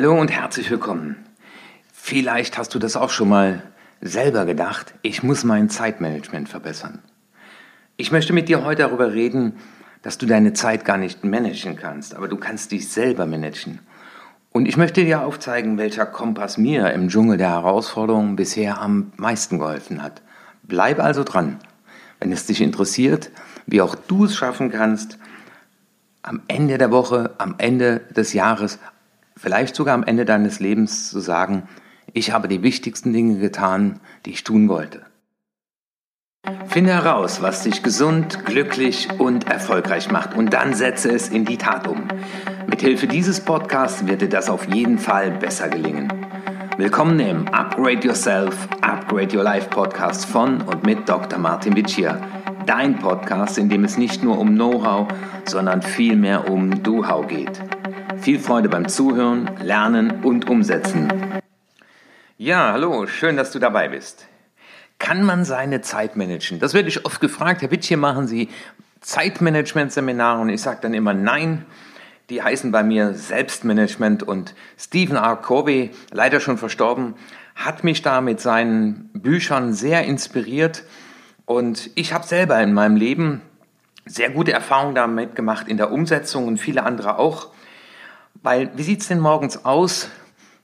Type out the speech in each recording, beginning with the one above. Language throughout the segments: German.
Hallo und herzlich willkommen. Vielleicht hast du das auch schon mal selber gedacht, ich muss mein Zeitmanagement verbessern. Ich möchte mit dir heute darüber reden, dass du deine Zeit gar nicht managen kannst, aber du kannst dich selber managen. Und ich möchte dir aufzeigen, welcher Kompass mir im Dschungel der Herausforderungen bisher am meisten geholfen hat. Bleib also dran, wenn es dich interessiert, wie auch du es schaffen kannst, am Ende der Woche, am Ende des Jahres vielleicht sogar am Ende deines Lebens zu sagen, ich habe die wichtigsten Dinge getan, die ich tun wollte. Finde heraus, was dich gesund, glücklich und erfolgreich macht und dann setze es in die Tat um. Mithilfe dieses Podcasts wird dir das auf jeden Fall besser gelingen. Willkommen im Upgrade Yourself, Upgrade Your Life Podcast von und mit Dr. Martin Vicia. Dein Podcast, in dem es nicht nur um Know-how, sondern vielmehr um Do-How geht. Viel Freude beim Zuhören, Lernen und Umsetzen. Ja, hallo, schön, dass du dabei bist. Kann man seine Zeit managen? Das werde ich oft gefragt. Herr Wittchen, machen Sie Zeitmanagement-Seminare? Und ich sage dann immer nein. Die heißen bei mir Selbstmanagement und Stephen R. Covey, leider schon verstorben, hat mich da mit seinen Büchern sehr inspiriert. Und ich habe selber in meinem Leben sehr gute Erfahrungen damit gemacht in der Umsetzung und viele andere auch. Weil, wie sieht's denn morgens aus?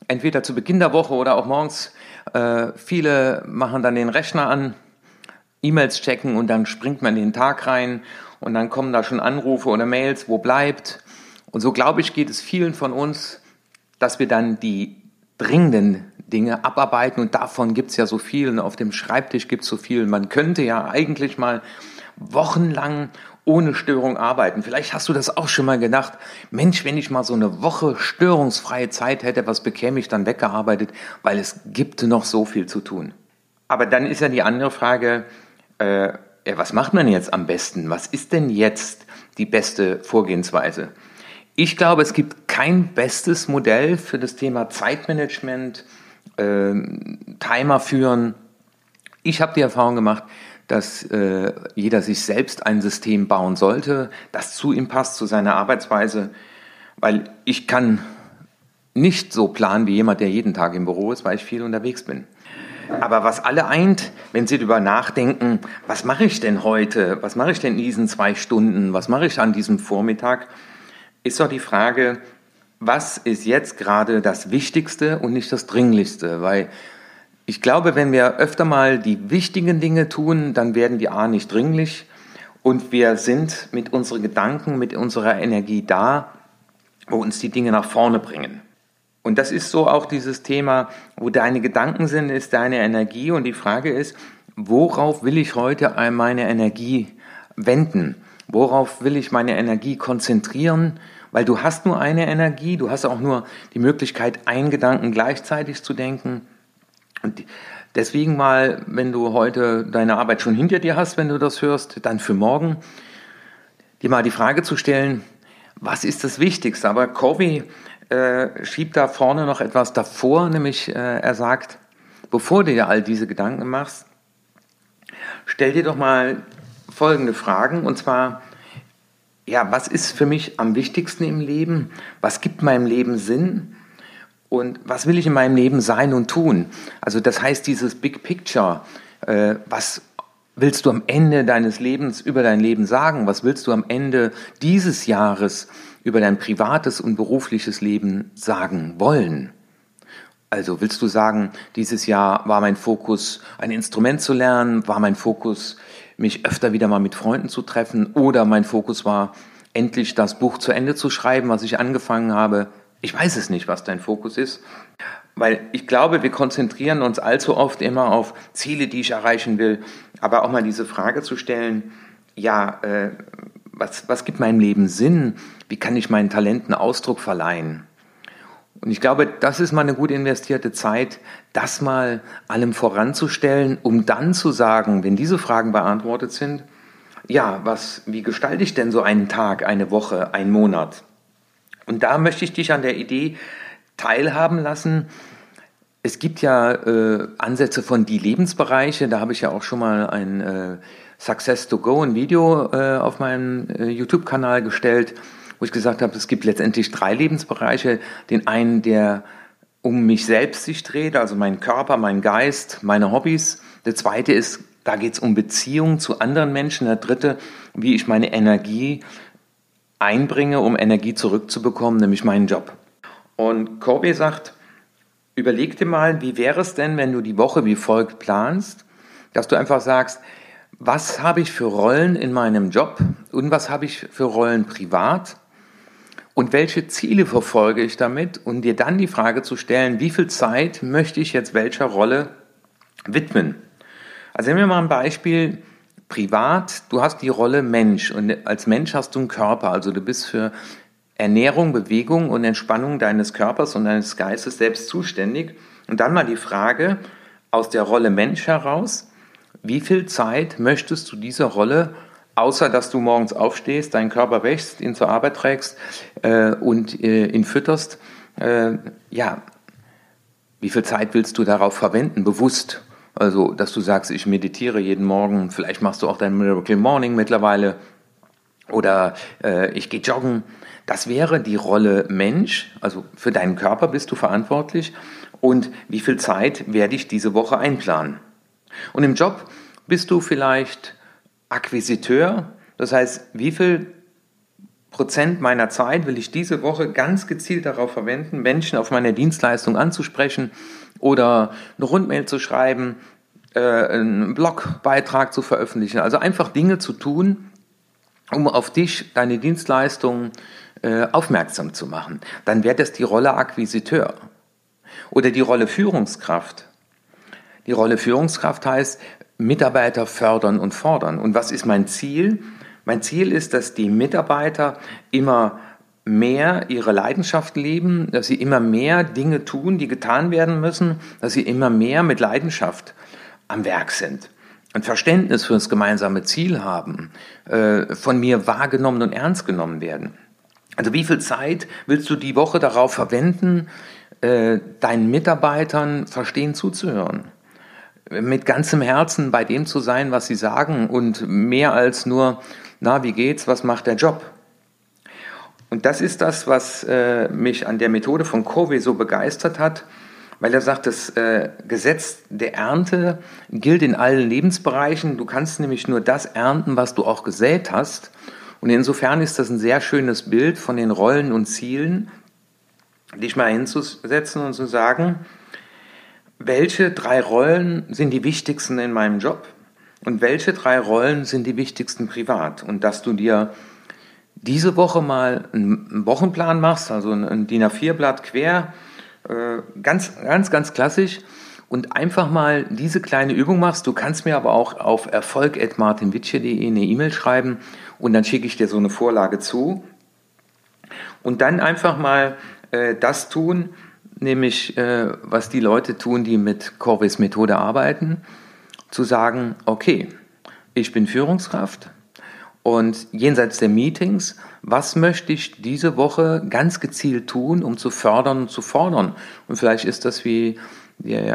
Entweder zu Beginn der Woche oder auch morgens. Äh, viele machen dann den Rechner an, E-Mails checken und dann springt man in den Tag rein und dann kommen da schon Anrufe oder Mails, wo bleibt. Und so glaube ich, geht es vielen von uns, dass wir dann die dringenden Dinge abarbeiten und davon gibt's ja so viel und auf dem Schreibtisch gibt's so viel. Man könnte ja eigentlich mal wochenlang ohne Störung arbeiten. Vielleicht hast du das auch schon mal gedacht. Mensch, wenn ich mal so eine Woche störungsfreie Zeit hätte, was bekäme ich dann weggearbeitet? Weil es gibt noch so viel zu tun. Aber dann ist ja die andere Frage, äh, was macht man jetzt am besten? Was ist denn jetzt die beste Vorgehensweise? Ich glaube, es gibt kein bestes Modell für das Thema Zeitmanagement, äh, Timer führen. Ich habe die Erfahrung gemacht, dass äh, jeder sich selbst ein System bauen sollte, das zu ihm passt, zu seiner Arbeitsweise, weil ich kann nicht so planen wie jemand, der jeden Tag im Büro ist, weil ich viel unterwegs bin. Aber was alle eint, wenn sie darüber nachdenken, was mache ich denn heute, was mache ich denn in diesen zwei Stunden, was mache ich an diesem Vormittag, ist doch die Frage, was ist jetzt gerade das Wichtigste und nicht das Dringlichste, weil ich glaube, wenn wir öfter mal die wichtigen Dinge tun, dann werden die A nicht dringlich und wir sind mit unseren Gedanken, mit unserer Energie da, wo uns die Dinge nach vorne bringen. Und das ist so auch dieses Thema, wo deine Gedanken sind, ist deine Energie und die Frage ist, worauf will ich heute meine Energie wenden? Worauf will ich meine Energie konzentrieren? Weil du hast nur eine Energie, du hast auch nur die Möglichkeit, einen Gedanken gleichzeitig zu denken. Und deswegen mal, wenn du heute deine Arbeit schon hinter dir hast, wenn du das hörst, dann für morgen, dir mal die Frage zu stellen, was ist das Wichtigste? Aber Covey äh, schiebt da vorne noch etwas davor, nämlich äh, er sagt, bevor du dir all diese Gedanken machst, stell dir doch mal folgende Fragen, und zwar, ja, was ist für mich am wichtigsten im Leben? Was gibt meinem Leben Sinn? Und was will ich in meinem Leben sein und tun? Also das heißt, dieses Big Picture, äh, was willst du am Ende deines Lebens über dein Leben sagen? Was willst du am Ende dieses Jahres über dein privates und berufliches Leben sagen wollen? Also willst du sagen, dieses Jahr war mein Fokus, ein Instrument zu lernen, war mein Fokus, mich öfter wieder mal mit Freunden zu treffen oder mein Fokus war, endlich das Buch zu Ende zu schreiben, was ich angefangen habe, ich weiß es nicht, was dein Fokus ist, weil ich glaube, wir konzentrieren uns allzu oft immer auf Ziele, die ich erreichen will, aber auch mal diese Frage zu stellen, ja, äh, was, was gibt meinem Leben Sinn? Wie kann ich meinen Talenten Ausdruck verleihen? Und ich glaube, das ist mal eine gut investierte Zeit, das mal allem voranzustellen, um dann zu sagen, wenn diese Fragen beantwortet sind, ja, was, wie gestalte ich denn so einen Tag, eine Woche, einen Monat? Und da möchte ich dich an der Idee teilhaben lassen. Es gibt ja äh, Ansätze von die Lebensbereiche. Da habe ich ja auch schon mal ein äh, Success to Go, ein Video äh, auf meinem äh, YouTube-Kanal gestellt. wo ich gesagt habe, es gibt letztendlich drei Lebensbereiche. Den einen, der um mich selbst sich dreht, also mein Körper, mein Geist, meine Hobbys. Der zweite ist, da geht es um Beziehungen zu anderen Menschen. Der dritte, wie ich meine Energie einbringe, um Energie zurückzubekommen, nämlich meinen Job. Und Corby sagt, überleg dir mal, wie wäre es denn, wenn du die Woche wie folgt planst, dass du einfach sagst, was habe ich für Rollen in meinem Job und was habe ich für Rollen privat und welche Ziele verfolge ich damit und dir dann die Frage zu stellen, wie viel Zeit möchte ich jetzt welcher Rolle widmen. Also nehmen wir mal ein Beispiel privat, du hast die Rolle Mensch und als Mensch hast du einen Körper, also du bist für Ernährung, Bewegung und Entspannung deines Körpers und deines Geistes selbst zuständig. Und dann mal die Frage aus der Rolle Mensch heraus, wie viel Zeit möchtest du dieser Rolle, außer dass du morgens aufstehst, deinen Körper wächst, ihn zur Arbeit trägst äh, und äh, ihn fütterst, äh, ja, wie viel Zeit willst du darauf verwenden, bewusst? Also, dass du sagst, ich meditiere jeden Morgen, vielleicht machst du auch dein Miracle Morning mittlerweile. Oder äh, ich gehe joggen. Das wäre die Rolle Mensch, also für deinen Körper bist du verantwortlich. Und wie viel Zeit werde ich diese Woche einplanen. Und im Job bist du vielleicht Akquisiteur, das heißt, wie viel Prozent meiner Zeit will ich diese Woche ganz gezielt darauf verwenden, Menschen auf meine Dienstleistung anzusprechen oder eine Rundmail zu schreiben, äh, einen Blogbeitrag zu veröffentlichen. Also einfach Dinge zu tun, um auf dich, deine Dienstleistung äh, aufmerksam zu machen. Dann wäre das die Rolle Akquisiteur oder die Rolle Führungskraft. Die Rolle Führungskraft heißt, Mitarbeiter fördern und fordern. Und was ist mein Ziel? Mein Ziel ist, dass die Mitarbeiter immer mehr ihre Leidenschaft leben, dass sie immer mehr Dinge tun, die getan werden müssen, dass sie immer mehr mit Leidenschaft am Werk sind. Ein Verständnis für das gemeinsame Ziel haben, äh, von mir wahrgenommen und ernst genommen werden. Also wie viel Zeit willst du die Woche darauf verwenden, äh, deinen Mitarbeitern verstehen zuzuhören? Mit ganzem Herzen bei dem zu sein, was sie sagen und mehr als nur na, wie geht's, was macht der Job? Und das ist das, was äh, mich an der Methode von Covey so begeistert hat, weil er sagt, das äh, Gesetz der Ernte gilt in allen Lebensbereichen. Du kannst nämlich nur das ernten, was du auch gesät hast. Und insofern ist das ein sehr schönes Bild von den Rollen und Zielen, dich mal hinzusetzen und zu sagen, welche drei Rollen sind die wichtigsten in meinem Job? und welche drei Rollen sind die wichtigsten privat und dass du dir diese Woche mal einen Wochenplan machst, also ein DIN A4-Blatt quer, äh, ganz, ganz, ganz klassisch und einfach mal diese kleine Übung machst. Du kannst mir aber auch auf erfolg.martinwitsche.de eine E-Mail schreiben und dann schicke ich dir so eine Vorlage zu. Und dann einfach mal äh, das tun, nämlich äh, was die Leute tun, die mit Corvis Methode arbeiten zu sagen, okay, ich bin Führungskraft und jenseits der Meetings, was möchte ich diese Woche ganz gezielt tun, um zu fördern und zu fordern? Und vielleicht ist das wie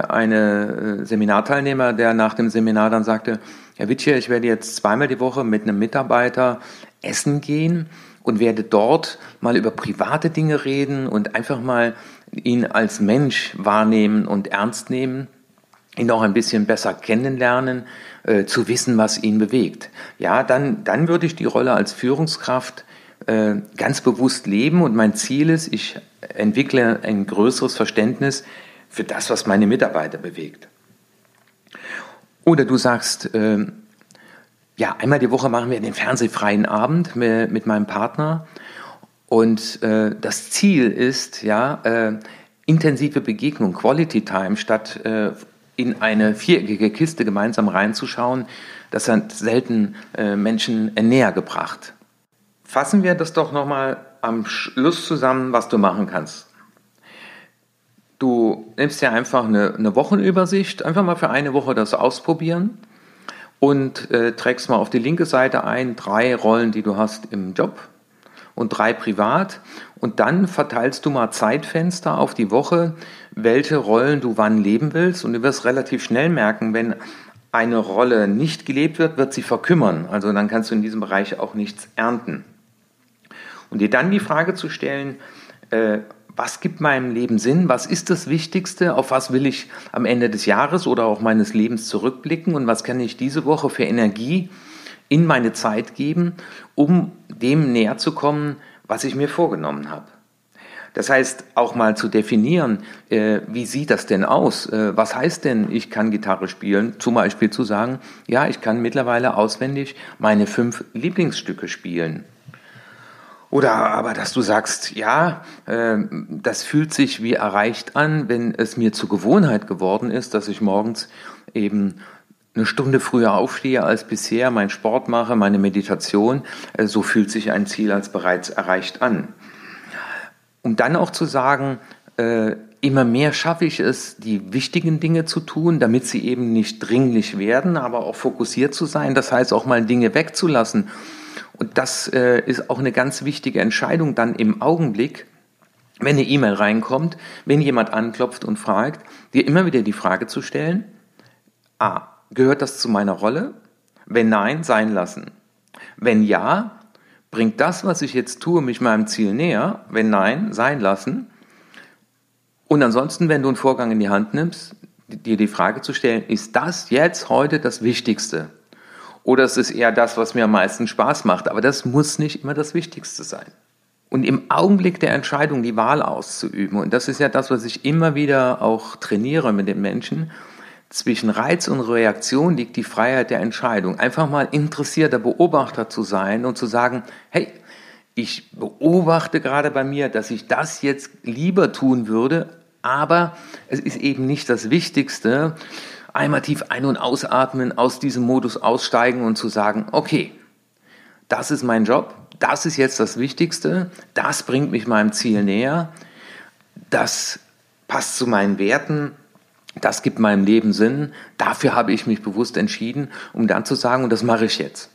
eine äh, Seminarteilnehmer, der nach dem Seminar dann sagte, Herr Witsche, ich werde jetzt zweimal die Woche mit einem Mitarbeiter essen gehen und werde dort mal über private Dinge reden und einfach mal ihn als Mensch wahrnehmen und ernst nehmen ihn auch ein bisschen besser kennenlernen, äh, zu wissen, was ihn bewegt. Ja, dann, dann würde ich die Rolle als Führungskraft äh, ganz bewusst leben und mein Ziel ist, ich entwickle ein größeres Verständnis für das, was meine Mitarbeiter bewegt. Oder du sagst, äh, ja, einmal die Woche machen wir den fernsehfreien Abend mit, mit meinem Partner und äh, das Ziel ist, ja, äh, intensive Begegnung, Quality Time statt äh, in eine viereckige Kiste gemeinsam reinzuschauen, das hat selten äh, Menschen näher gebracht. Fassen wir das doch nochmal am Schluss zusammen, was du machen kannst. Du nimmst ja einfach eine, eine Wochenübersicht, einfach mal für eine Woche das ausprobieren und äh, trägst mal auf die linke Seite ein, drei Rollen, die du hast im Job und drei privat. Und dann verteilst du mal Zeitfenster auf die Woche, welche Rollen du wann leben willst. Und du wirst relativ schnell merken, wenn eine Rolle nicht gelebt wird, wird sie verkümmern. Also dann kannst du in diesem Bereich auch nichts ernten. Und dir dann die Frage zu stellen, äh, was gibt meinem Leben Sinn? Was ist das Wichtigste? Auf was will ich am Ende des Jahres oder auch meines Lebens zurückblicken? Und was kann ich diese Woche für Energie in meine Zeit geben, um dem näher zu kommen, was ich mir vorgenommen habe? Das heißt, auch mal zu definieren, äh, wie sieht das denn aus? Äh, was heißt denn, ich kann Gitarre spielen? Zum Beispiel zu sagen, ja, ich kann mittlerweile auswendig meine fünf Lieblingsstücke spielen. Oder aber, dass du sagst, ja, äh, das fühlt sich wie erreicht an, wenn es mir zur Gewohnheit geworden ist, dass ich morgens eben eine Stunde früher aufstehe als bisher, meinen Sport mache, meine Meditation, äh, so fühlt sich ein Ziel als bereits erreicht an um dann auch zu sagen, äh, immer mehr schaffe ich es, die wichtigen Dinge zu tun, damit sie eben nicht dringlich werden, aber auch fokussiert zu sein. Das heißt auch mal Dinge wegzulassen. Und das äh, ist auch eine ganz wichtige Entscheidung dann im Augenblick, wenn eine E-Mail reinkommt, wenn jemand anklopft und fragt, dir immer wieder die Frage zu stellen, a, gehört das zu meiner Rolle? Wenn nein, sein lassen. Wenn ja, Bringt das, was ich jetzt tue, mich meinem Ziel näher? Wenn nein, sein lassen. Und ansonsten, wenn du einen Vorgang in die Hand nimmst, dir die Frage zu stellen, ist das jetzt heute das Wichtigste? Oder ist es eher das, was mir am meisten Spaß macht? Aber das muss nicht immer das Wichtigste sein. Und im Augenblick der Entscheidung die Wahl auszuüben, und das ist ja das, was ich immer wieder auch trainiere mit den Menschen, zwischen Reiz und Reaktion liegt die Freiheit der Entscheidung. Einfach mal interessierter Beobachter zu sein und zu sagen, hey, ich beobachte gerade bei mir, dass ich das jetzt lieber tun würde, aber es ist eben nicht das Wichtigste. Einmal tief ein- und ausatmen, aus diesem Modus aussteigen und zu sagen, okay, das ist mein Job, das ist jetzt das Wichtigste, das bringt mich meinem Ziel näher, das passt zu meinen Werten, das gibt meinem Leben Sinn, dafür habe ich mich bewusst entschieden, um dann zu sagen, und das mache ich jetzt.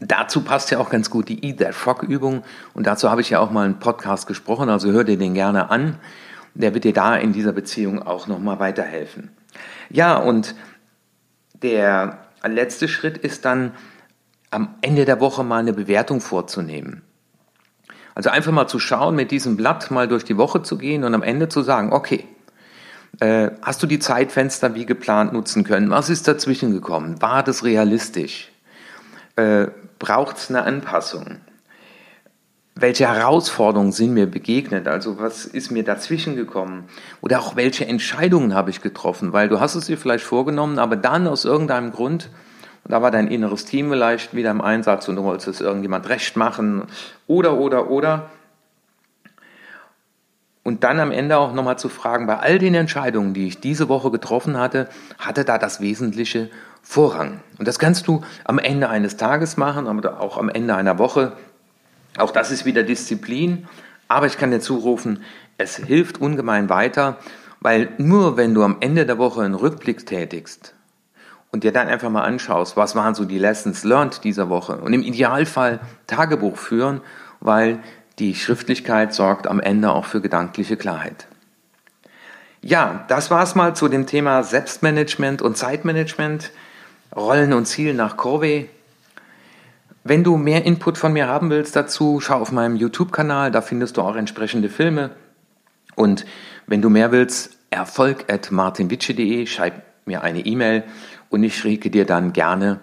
Dazu passt ja auch ganz gut die Eat That Frog Übung und dazu habe ich ja auch mal einen Podcast gesprochen, also hör dir den gerne an. Der wird dir da in dieser Beziehung auch nochmal weiterhelfen. Ja, und der letzte Schritt ist dann am Ende der Woche mal eine Bewertung vorzunehmen. Also einfach mal zu schauen, mit diesem Blatt mal durch die Woche zu gehen und am Ende zu sagen, okay, äh, hast du die Zeitfenster wie geplant nutzen können? Was ist dazwischen gekommen? War das realistisch? Äh, Braucht es eine Anpassung? Welche Herausforderungen sind mir begegnet? Also was ist mir dazwischen gekommen? Oder auch welche Entscheidungen habe ich getroffen? Weil du hast es dir vielleicht vorgenommen, aber dann aus irgendeinem Grund, da war dein inneres Team vielleicht wieder im Einsatz und du wolltest es irgendjemand recht machen oder, oder, oder und dann am Ende auch nochmal zu fragen, bei all den Entscheidungen, die ich diese Woche getroffen hatte, hatte da das Wesentliche Vorrang. Und das kannst du am Ende eines Tages machen, aber auch am Ende einer Woche. Auch das ist wieder Disziplin. Aber ich kann dir zurufen, es hilft ungemein weiter, weil nur wenn du am Ende der Woche einen Rückblick tätigst und dir dann einfach mal anschaust, was waren so die Lessons learned dieser Woche und im Idealfall Tagebuch führen, weil die Schriftlichkeit sorgt am Ende auch für gedankliche Klarheit. Ja, das war's mal zu dem Thema Selbstmanagement und Zeitmanagement, Rollen und Ziel nach Corvey. Wenn du mehr Input von mir haben willst dazu, schau auf meinem YouTube-Kanal, da findest du auch entsprechende Filme. Und wenn du mehr willst, erfolg at martinwitsche.de, schreib mir eine E-Mail und ich schicke dir dann gerne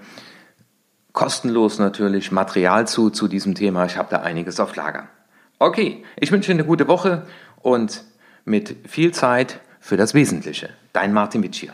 kostenlos natürlich Material zu, zu diesem Thema. Ich habe da einiges auf Lager. Okay, ich wünsche dir eine gute Woche und mit viel Zeit für das Wesentliche. Dein Martin Witsch hier.